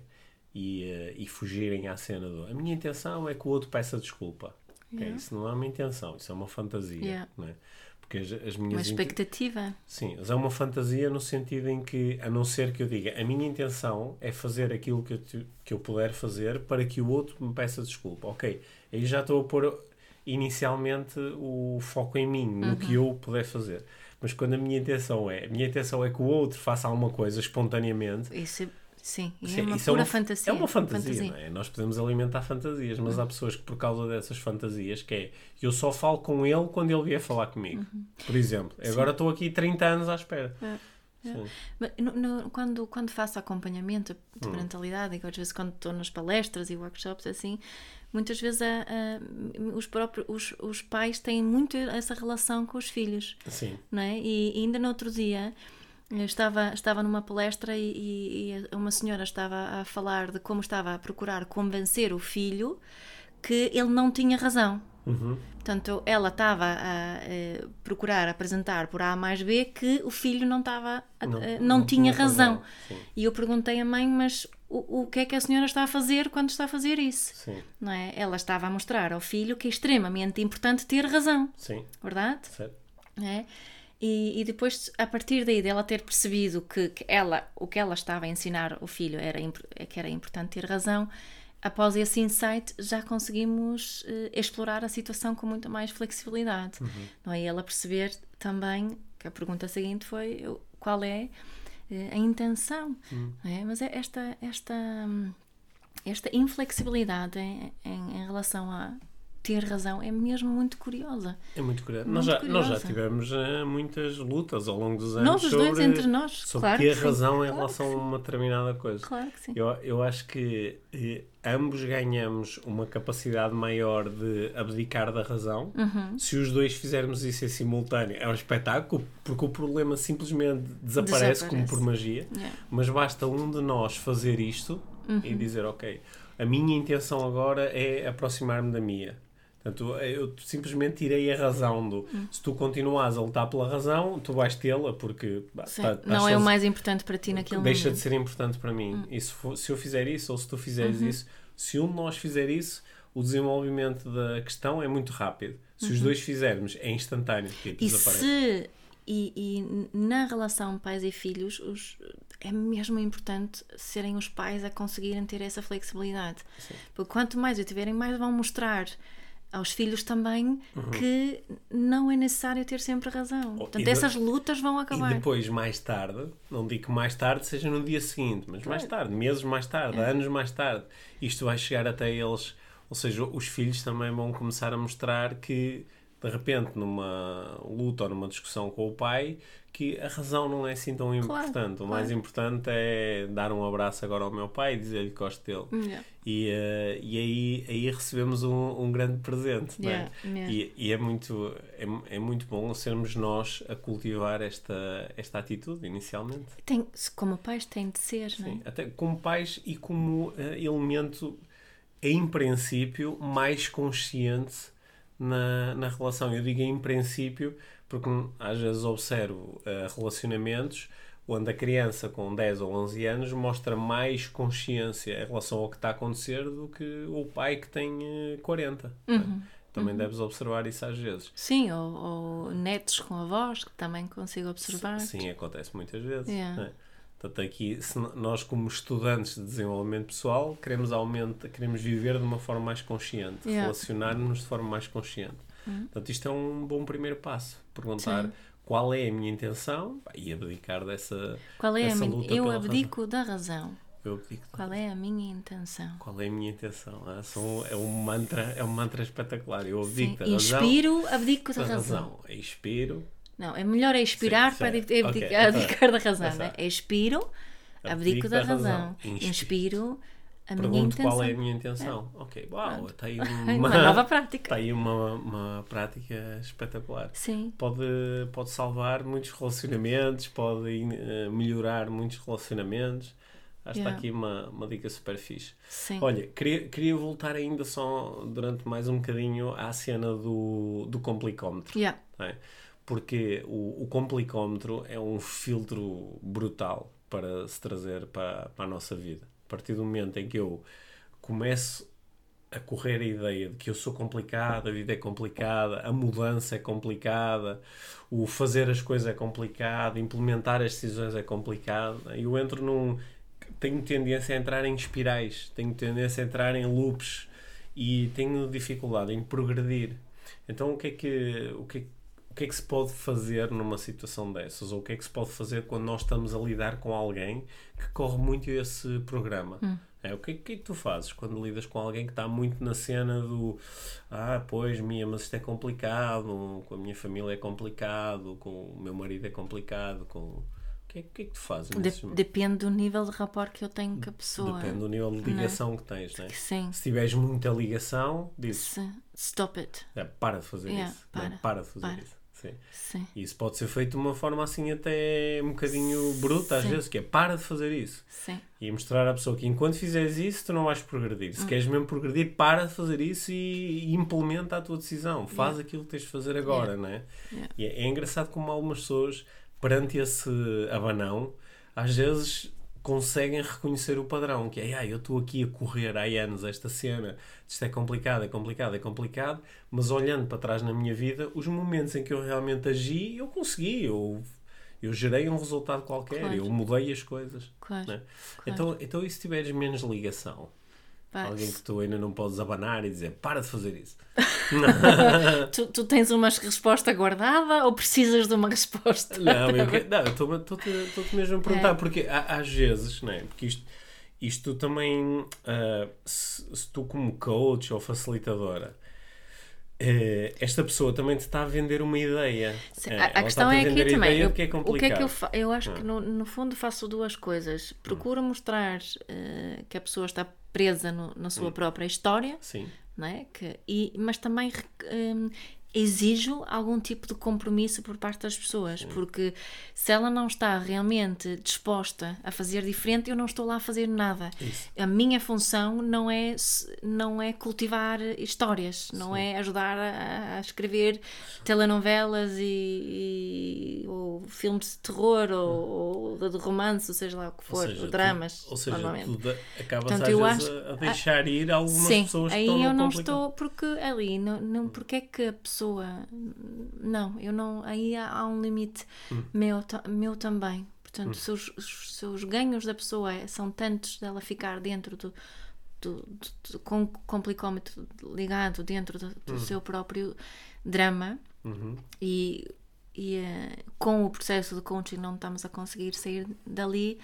S2: e, eh, e fugirem à cena do a minha intenção é que o outro peça desculpa. Ok,
S1: Yeah.
S2: Isso não é uma intenção, isso é uma fantasia.
S1: Yeah.
S2: Não é? Porque as, as
S1: Uma
S2: minhas inten-
S1: expectativa.
S2: Sim, mas é uma fantasia no sentido em que, a não ser que eu diga, a minha intenção é fazer aquilo que eu, te- que eu puder fazer para que o outro me peça desculpa. Ok, aí já estou a pôr inicialmente o foco em mim, no que eu puder fazer. Mas quando a minha intenção é, a minha intenção é que o outro faça alguma coisa espontaneamente,
S1: Isso é, sim,
S2: Sim,
S1: é uma
S2: isso
S1: pura
S2: é uma,
S1: fantasia.
S2: É uma fantasia, não é? Nós podemos alimentar fantasias, mas
S1: Uhum.
S2: há pessoas que, por causa dessas fantasias, que é eu só falo com ele quando ele vier falar comigo. Por exemplo, agora estou aqui 30 anos à espera.
S1: Uhum. É, é.
S2: Sim.
S1: No- no- quando, quando faço acompanhamento de
S2: Hum.
S1: parentalidade, e às vezes quando estou nas palestras e workshops assim, muitas vezes a- a- os, próprios, os, os pais têm muito essa relação com os filhos,
S2: Sim.
S1: não é? E, ainda no outro dia eu estava, estava numa palestra e, e- e uma senhora estava a falar de como estava a procurar convencer o filho que ele não tinha razão.
S2: Uhum.
S1: Portanto, ela estava a procurar apresentar por A mais B que o filho não, estava a-
S2: Não- não
S1: não, tinha, razão.
S2: razão.
S1: E eu perguntei à mãe, mas o, o que é que a senhora está a fazer quando está a fazer isso?
S2: Sim.
S1: Não é? Ela estava a mostrar ao filho que é extremamente importante ter razão,
S2: Sim.
S1: verdade?
S2: Certo.
S1: É? E, e depois, a partir daí dela ter percebido que, que ela, o que ela estava a ensinar o filho era, é que era importante ter razão, após esse insight já conseguimos eh, explorar a situação com muito mais flexibilidade. Não é? E ela perceber também que a pergunta seguinte foi qual é eh, a intenção. não é? Mas é esta, esta, esta inflexibilidade em, em, em relação a ter razão é mesmo muito curiosa.
S2: É muito curioso.
S1: Muito
S2: Nós já, nós já
S1: curiosa.
S2: tivemos eh, muitas lutas ao longo dos anos
S1: Nós os
S2: sobre,
S1: dois entre nós,
S2: sobre
S1: claro
S2: ter
S1: que sim,
S2: razão em
S1: claro
S2: relação a uma determinada coisa.
S1: Claro que sim.
S2: Eu, eu acho que ambos ganhamos uma capacidade maior de abdicar da razão
S1: Uhum.
S2: se os dois fizermos isso em simultâneo. É um espetáculo, porque o problema simplesmente desaparece, como
S1: Desaparece.
S2: por magia.
S1: Yeah.
S2: Mas basta um de nós fazer isto
S1: Uhum.
S2: e dizer: Ok, a minha intenção agora é aproximar-me da minha. Portanto, eu simplesmente tirei a razão do.
S1: Hum.
S2: Se tu continuas a lutar pela razão, tu vais tê-la porque.
S1: Sim,
S2: tá- estás
S1: não é o mais importante para ti naquele
S2: deixa
S1: momento.
S2: de ser importante para mim.
S1: Hum.
S2: E se, for- se eu fizer isso, ou se tu fizeres
S1: Uhum.
S2: isso, se um de nós fizer isso, o desenvolvimento da questão é muito rápido. Se os dois fizermos, é instantâneo. Tipo,
S1: Uhum. E
S2: desaparece.
S1: se e, e na relação pais e filhos os- é mesmo importante serem os pais a conseguirem ter essa flexibilidade. Porque quanto mais o tiverem, mais vão mostrar aos filhos também que não é necessário ter sempre razão. Portanto,
S2: Uhum. Oh, e
S1: essas lutas vão
S2: E
S1: acabar.
S2: depois, mais tarde, não digo que mais tarde seja no dia seguinte, mas mais tarde, meses mais tarde,
S1: É.
S2: anos mais tarde, isto vai chegar até eles. Ou seja, os filhos também vão começar a mostrar que, de repente, numa luta ou numa discussão com o pai, que a razão não é assim tão importante. O mais
S1: claro.
S2: importante é dar um abraço agora ao meu pai e dizer-lhe que gosto dele.
S1: Yeah.
S2: E, eh, e aí, aí recebemos um, um grande presente. não é?
S1: Yeah, yeah.
S2: E, e é, muito, é, é muito bom sermos nós a cultivar esta, esta atitude inicialmente.
S1: Tem, como pais tem de ser, não é?
S2: Sim, até como pais e como eh, elemento, em princípio, mais consciente na, na relação. Eu digo em princípio porque às vezes observo eh, relacionamentos onde a criança com 10 ou 11 anos mostra mais consciência em relação ao que está a acontecer do que o pai que tem eh, 40. não é? Também deves observar isso às vezes.
S1: Sim, ou, ou netos com avós, que também consigo observar.
S2: Sim, acontece muitas vezes.
S1: Yeah.
S2: né? Portanto, aqui, nós, como estudantes de desenvolvimento pessoal, queremos, aumenta, queremos viver de uma forma mais consciente,
S1: Yeah.
S2: relacionar-nos de forma mais consciente. Portanto, isto é um bom primeiro passo. Perguntar
S1: Sim.
S2: qual é a minha intenção e abdicar dessa.
S1: Qual é a
S2: dessa
S1: minha...
S2: luta
S1: Eu abdico da razão.
S2: Eu abdico.
S1: Qual é a minha intenção?
S2: Qual é a minha intenção? Ah, são- é, um mantra, é um mantra espetacular. Eu abdico
S1: Sim.
S2: da razão.
S1: Inspiro, abdico da
S2: da
S1: razão.
S2: razão. Expiro.
S1: Não, é melhor é expirar
S2: Sim,
S1: para abdicar,
S2: Ok,
S1: abdicar, da razão. Né? Expiro, abdico da, razão. Inspiro, a minha
S2: Pergunto
S1: intenção.
S2: qual é a minha intenção. Ok, uau, está aí (laughs) uma,
S1: uma nova prática.
S2: Está aí uma, uma prática espetacular.
S1: Sim,
S2: Pode, pode salvar muitos relacionamentos, pode eh, melhorar muitos relacionamentos. Acho que está
S1: Yeah.
S2: aqui uma, uma dica super fixe.
S1: sim.
S2: Olha, queria, queria voltar ainda só durante mais um bocadinho à cena do, do complicómetro.
S1: Yeah.
S2: é? Porque o, o complicómetro é um filtro brutal para se trazer para, para a nossa vida. A partir do momento em que eu começo a correr a ideia de que eu sou complicado, a vida é complicada, a mudança é complicada, o fazer as coisas é complicado, implementar as decisões é complicado, eu entro num. Tenho tendência a entrar em espirais, tenho tendência a entrar em loops e tenho dificuldade em progredir. Então, o que é que, o que, é que- o que é que se pode fazer numa situação dessas? Ou o que é que se pode fazer quando nós estamos a lidar com alguém que corre muito esse programa? É, o que, é- que é que tu fazes quando lidas com alguém que está muito na cena do ah, pois, minha, mas isto é complicado, com a minha família é complicado, com o meu marido é complicado, com... O que é, que, é que tu fazes
S1: De- depende do nível de rapport que eu tenho com a pessoa.
S2: Depende do nível de ligação que tens, não é?
S1: Sim.
S2: Se tiveres muita ligação, dizes,
S1: Stop it.
S2: é, para de fazer
S1: Yeah,
S2: isso. é?
S1: para,
S2: para de fazer
S1: para.
S2: isso. Sim.
S1: Sim.
S2: Isso pode ser feito de uma forma assim até um bocadinho bruta às
S1: Sim.
S2: vezes, que é para de fazer isso.
S1: Sim.
S2: E mostrar à pessoa que enquanto fizeres isso, tu não vais progredir.
S1: Hum.
S2: Se queres mesmo progredir, para de fazer isso e, e implementa a tua decisão. Faz aquilo que tens de fazer agora, não é?
S1: Yeah.
S2: E é, é engraçado como algumas pessoas, perante esse abanão, às vezes conseguem reconhecer o padrão, que é, ah, eu estou aqui a correr há anos esta cena, isto é complicado, é complicado, é complicado, mas olhando para trás na minha vida, os momentos em que eu realmente agi, eu consegui, eu, eu gerei um resultado qualquer,
S1: Claro.
S2: eu mudei as coisas.
S1: Claro.
S2: né? Então, então, e se tiveres menos ligação?
S1: Pá,
S2: Alguém que tu ainda não podes abanar e dizer, para de fazer isso. (laughs)
S1: tu, tu tens uma resposta guardada ou precisas de uma resposta?
S2: Não, (laughs) eu estou-te mesmo a
S1: É.
S2: perguntar, porque há- às vezes, não é? Porque isto, isto também, ah, se, se tu como coach ou facilitadora, eh, esta pessoa também te está a vender uma ideia.
S1: Sim,
S2: Eh,
S1: a, a questão é aqui também. Eu,
S2: de que é
S1: o que é que eu faço? Eu acho que no, no fundo faço duas coisas. Procuro mostrar eh, que a pessoa está presa no- na
S2: Hum.
S1: sua própria história,
S2: Sim,
S1: não é? que, e, mas também hum, exijo algum tipo de compromisso por parte das pessoas, porque se ela não está realmente disposta a fazer diferente, eu não estou lá a fazer nada.
S2: Isso.
S1: A minha função não é, não é cultivar histórias, não é ajudar a, a escrever telenovelas e, e- ou filmes de terror ou, ou de romance, ou seja lá o que
S2: Hum. ou
S1: for,
S2: seja,
S1: ou
S2: tu-
S1: dramas,
S2: ou seja,
S1: normalmente.
S2: tu da- acabas
S1: Portanto,
S2: às vezes
S1: acho-
S2: a, deixar ir algumas
S1: Sim,
S2: pessoas que
S1: aí
S2: estão
S1: eu não
S2: complicado.
S1: estou, porque ali, não, não, porque é que a pessoa. Não, eu não. Aí há, há um limite
S2: Hum.
S1: meu, meu também. Portanto, se, os, os- se os ganhos da pessoa é- são tantos dela ficar dentro do. do, do- do- com o complicómetro ligado dentro do, do seu próprio drama
S2: Uhum.
S1: e, e eh, com o processo de coaching não estamos a conseguir sair dali.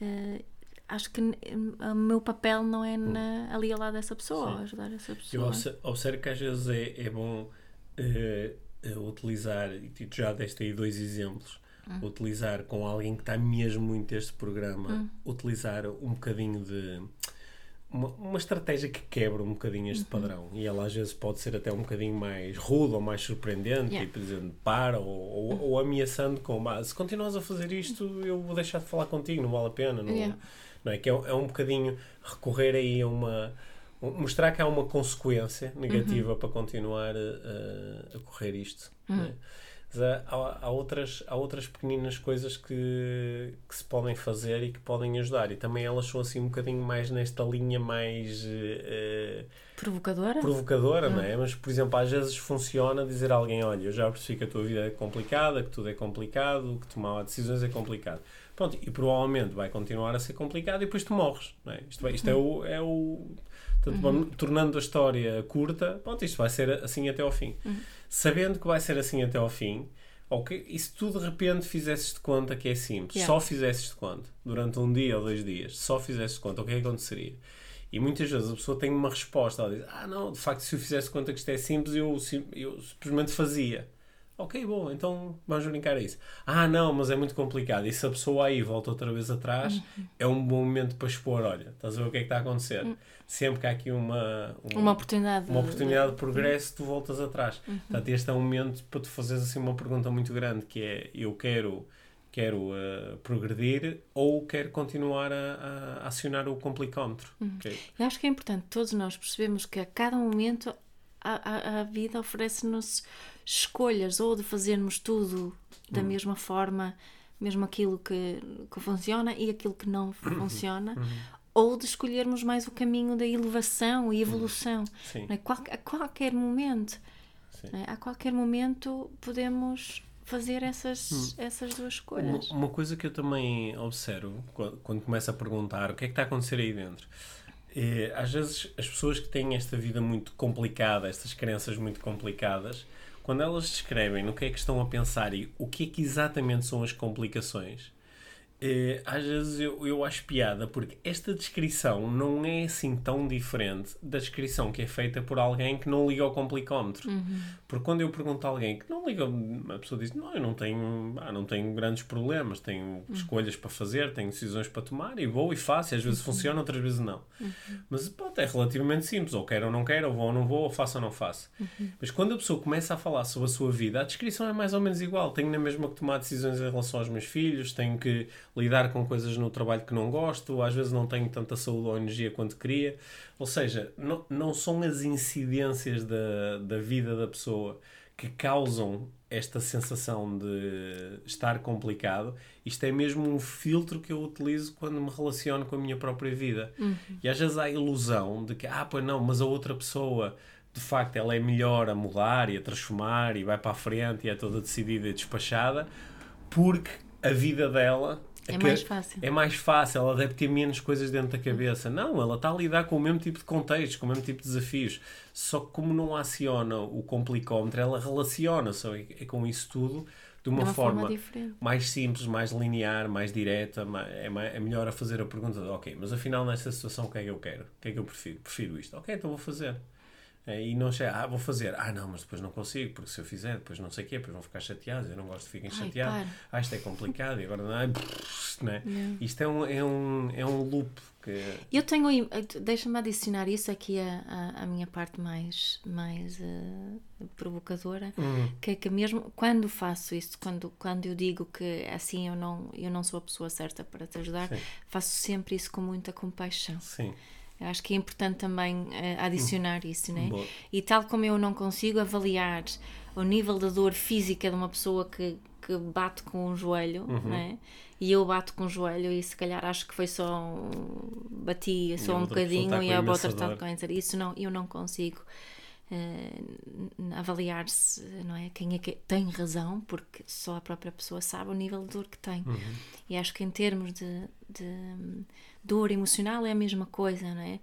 S1: eh, acho que n- o meu papel não é na, ali ao lado dessa pessoa,
S2: Sim.
S1: ajudar essa
S2: Eu
S1: pessoa.
S2: obse- observo que às vezes é, é bom eh, eh, utilizar, e tu já deste aí dois exemplos,
S1: Hum.
S2: utilizar com alguém que está mesmo muito este programa,
S1: Hum.
S2: utilizar um bocadinho de. Uma, uma estratégia que quebra um bocadinho
S1: Uhum.
S2: este padrão e ela às vezes pode ser até um bocadinho mais rude ou mais surpreendente,
S1: Yeah.
S2: tipo dizendo para ou, ou, ou ameaçando com "Ah, se continuas a fazer isto eu vou deixar de falar contigo, não vale a pena não,
S1: Yeah.
S2: não é? Que é, é um bocadinho recorrer aí a uma. Mostrar que há uma consequência negativa
S1: Uhum.
S2: para continuar a, a- a correr isto. não é? Mas há, há, outras, há outras pequeninas coisas que, que se podem fazer e que podem ajudar. E também elas são assim um bocadinho mais nesta linha mais eh,
S1: Provocadora?
S2: provocadora, não é? Mas, por exemplo, às vezes funciona dizer a alguém: Olha, eu já percebi que a tua vida é complicada, que tudo é complicado, que tomar decisões é complicado. Pronto, e provavelmente vai continuar a ser complicado e depois tu morres, não é? Isto, isto é o. É o portanto, vamos- tornando a história curta, pronto, isto vai ser assim até ao fim. Sabendo que vai ser assim até ao fim. Ok, e se tu de repente fizesses de conta que é simples,
S1: Yeah.
S2: só fizesses de conta, durante um dia ou dois dias, só fizesses de conta, o que é que aconteceria? E muitas vezes a pessoa tem uma resposta, ela diz, ah não, de facto se eu fizesse de conta que isto é simples, eu, eu simplesmente fazia. Ok, bom, então vamos brincar a isso. Ah não, mas é muito complicado. E se a pessoa aí volta outra vez atrás, é um bom momento para expor, olha, estás a ver o que é que está a acontecer? Sempre que há aqui uma, um-
S1: Uma oportunidade.
S2: uma oportunidade de progresso, tu voltas atrás.
S1: Uhum.
S2: Portanto, este é um momento para tu fazeres assim uma pergunta muito grande, que é, eu quero, quero eh, progredir ou quero continuar a, a acionar o complicómetro?
S1: Uhum.
S2: Ok?
S1: Eu acho que é importante todos nós percebemos que a cada momento a, a, a vida oferece-nos escolhas ou de fazermos tudo da mesma forma, mesmo aquilo que, que funciona e aquilo que não funciona, ou de escolhermos mais o caminho da elevação e evolução.
S2: Sim.
S1: não é? Qual- a qualquer momento, é? a qualquer momento podemos fazer essas, essas duas
S2: Uma,
S1: escolhas.
S2: uma coisa que eu também observo quando, quando começo a perguntar o que é que está a acontecer aí dentro. É, às vezes as pessoas que têm esta vida muito complicada, estas crenças muito complicadas, quando elas descrevem no que é que estão a pensar e o que é que exatamente são as complicações, eh, às vezes eu, eu acho piada porque esta descrição não é assim tão diferente da descrição que é feita por alguém que não liga ao complicómetro. Porque quando eu pergunto a alguém que não liga, a pessoa diz: Não, eu não tenho, ah, não tenho grandes problemas, tenho escolhas para fazer, tenho decisões para tomar e vou e faço. E às vezes funciona, outras vezes não. Mas pronto, é relativamente simples: ou quero ou não quero, ou vou ou não vou, ou faço ou não faço. Mas quando a pessoa começa a falar sobre a sua vida, a descrição é mais ou menos igual. Tenho na mesma que tomar decisões em relação aos meus filhos, tenho que lidar com coisas no trabalho que não gosto, às vezes não tenho tanta saúde ou energia quanto queria. Ou seja, não, não são as incidências da, da vida da pessoa que causam esta sensação de estar complicado. Isto é mesmo um filtro que eu utilizo quando me relaciono com a minha própria vida. E às vezes há a ilusão de que, ah, pois não, mas a outra pessoa de facto ela é melhor a mudar e a transformar e vai para a frente e é toda decidida e despachada porque a vida dela
S1: É mais fácil.
S2: é mais fácil, ela deve ter menos coisas dentro da cabeça. Não, ela está a lidar com o mesmo tipo de contextos, com o mesmo tipo de desafios. Só que como não aciona o complicómetro, ela relaciona só é, é com isso tudo de uma,
S1: De uma forma
S2: forma, mais simples, mais linear, mais direta. É, ma- é melhor a fazer a pergunta de, ok, mas afinal nesta situação o que é que eu quero? O que é que eu prefiro? Prefiro isto. Ok, então vou fazer. É, E não sei, ah, vou fazer. Ah, não, mas depois não consigo, porque se eu fizer, depois não sei o quê, depois vão ficar chateados. Eu não gosto de ficarem
S1: Ai,
S2: chateados.
S1: para.
S2: Ah, isto é complicado e agora não. Ai, pff, né? Isto é um, é, um, é um loop que.
S1: Eu tenho, im- deixa-me adicionar isso aqui a, a, a minha parte mais, mais eh, provocadora,
S2: Hum.
S1: que é que mesmo quando faço isso, quando, quando eu digo que assim eu não, eu não sou a pessoa certa para te ajudar,
S2: Sim.
S1: faço sempre isso com muita compaixão.
S2: Sim.
S1: Acho que é importante também eh, adicionar isso, né?
S2: Boa.
S1: E tal como eu não consigo avaliar o nível de dor física de uma pessoa que, que bate com um joelho,
S2: Uhum.
S1: né? E eu bato com o joelho e se calhar acho que foi só um, bati só um
S2: pessoa
S1: bocadinho e a outra está com câncer. Isso não, eu não consigo eh, n- avaliar se não é quem é que tem razão, porque só a própria pessoa sabe o nível de dor que tem.
S2: Uhum.
S1: E acho que em termos de, de hum, dor emocional é a mesma coisa, não é?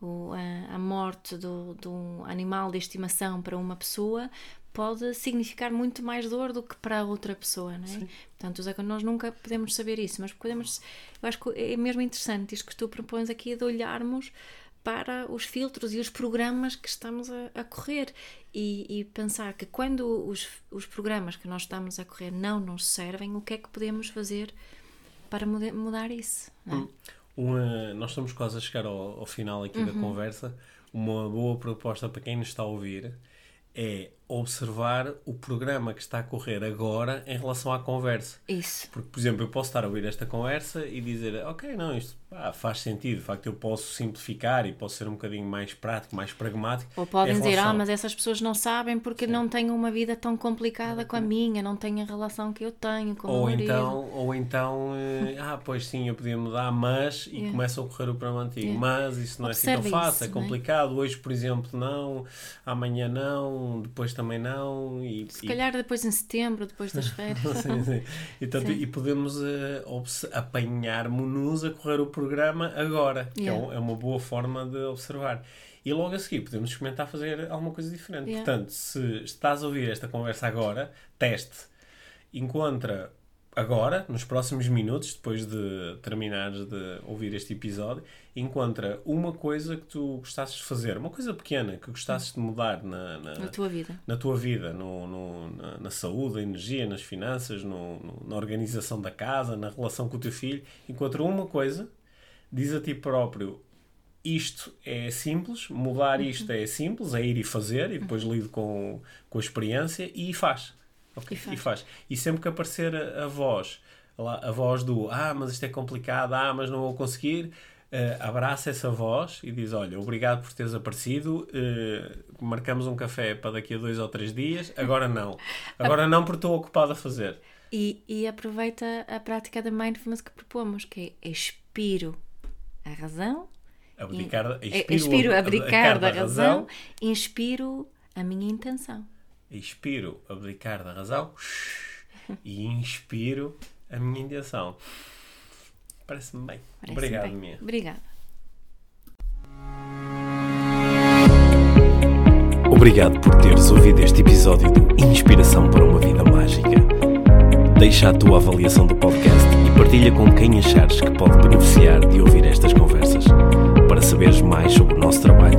S1: O, a, a morte do, de um animal de estimação para uma pessoa pode significar muito mais dor do que para a outra pessoa, não é? Portanto, Zé, nós nunca podemos saber isso, mas podemos. Eu acho que é mesmo interessante isto que tu propões aqui de olharmos para os filtros e os programas que estamos a, a correr e, e pensar que quando os, os programas que nós estamos a correr não nos servem, o que é que podemos fazer para muda- mudar isso? não é?
S2: Uma, nós estamos quase a chegar ao, ao final aqui da conversa. Uma boa proposta para quem nos está a ouvir é observar o programa que está a correr agora em relação à conversa.
S1: Isso.
S2: Porque, por exemplo, eu posso estar a ouvir esta conversa e dizer, ok, não, isto, pá, faz sentido. De facto, eu posso simplificar e posso ser um bocadinho mais prático, mais pragmático.
S1: Ou podem
S2: em
S1: dizer, ah,
S2: relação-
S1: mas essas pessoas não sabem porque não têm uma vida tão complicada com a minha, não têm a relação que eu tenho com o
S2: Ou
S1: marido.
S2: então, ou então eh, ah, pois sim, eu podia mudar, mas, e
S1: Yeah.
S2: começa a ocorrer o programa antigo.
S1: Yeah.
S2: Mas isso não é assim tão
S1: Observe
S2: fácil, é
S1: isso, é?
S2: complicado. Hoje, por exemplo, não, amanhã não, depois também não. E,
S1: Se
S2: e-
S1: calhar depois em setembro, depois das férias. (laughs)
S2: Sim, sim. E, tanto-
S1: Sim.
S2: e podemos obs- apanhar-nos a correr o programa agora, que é um- é, uma boa forma de observar. E logo a seguir podemos experimentar fazer alguma coisa diferente.
S1: Yeah.
S2: Portanto, se estás a ouvir esta conversa agora, teste. Encontra agora, nos próximos minutos, depois de terminares de ouvir este episódio, encontra uma coisa que tu gostasses de fazer, uma coisa pequena que gostasses de mudar na, na-
S1: Na tua vida.
S2: na tua vida, no, no- na, na saúde, na energia, nas finanças, no- no- na organização da casa, na relação com o teu filho, encontra uma coisa, diz a ti próprio isto é simples, mudar isto é simples, é ir e fazer, e depois lido com, com a experiência e faz.
S1: E faz.
S2: E faz. E sempre que aparecer a, a voz, lá, a voz do ah, mas isto é complicado, ah, mas não vou conseguir, eh, abraça essa voz e diz: Olha, obrigado por teres aparecido. eh, marcamos um café para daqui a dois ou três dias. Agora não. Agora não, porque estou ocupado a fazer.
S1: E, e aproveita a prática da mindfulness que propomos, que é expiro a razão,
S2: Abdicar,
S1: in-
S2: expiro,
S1: expiro
S2: ab-
S1: abdicar da razão, inspiro a minha intenção.
S2: Expiro abdicar da razão e inspiro a minha intenção. Parece-me bem.
S1: Parece
S2: Obrigado,
S1: bem.
S2: minha.
S1: Obrigada.
S3: Obrigado por teres ouvido este episódio do Inspiração para uma Vida Mágica. Deixa a tua avaliação do podcast e partilha com quem achares que pode beneficiar de ouvir estas conversas. Para saberes mais sobre o nosso trabalho,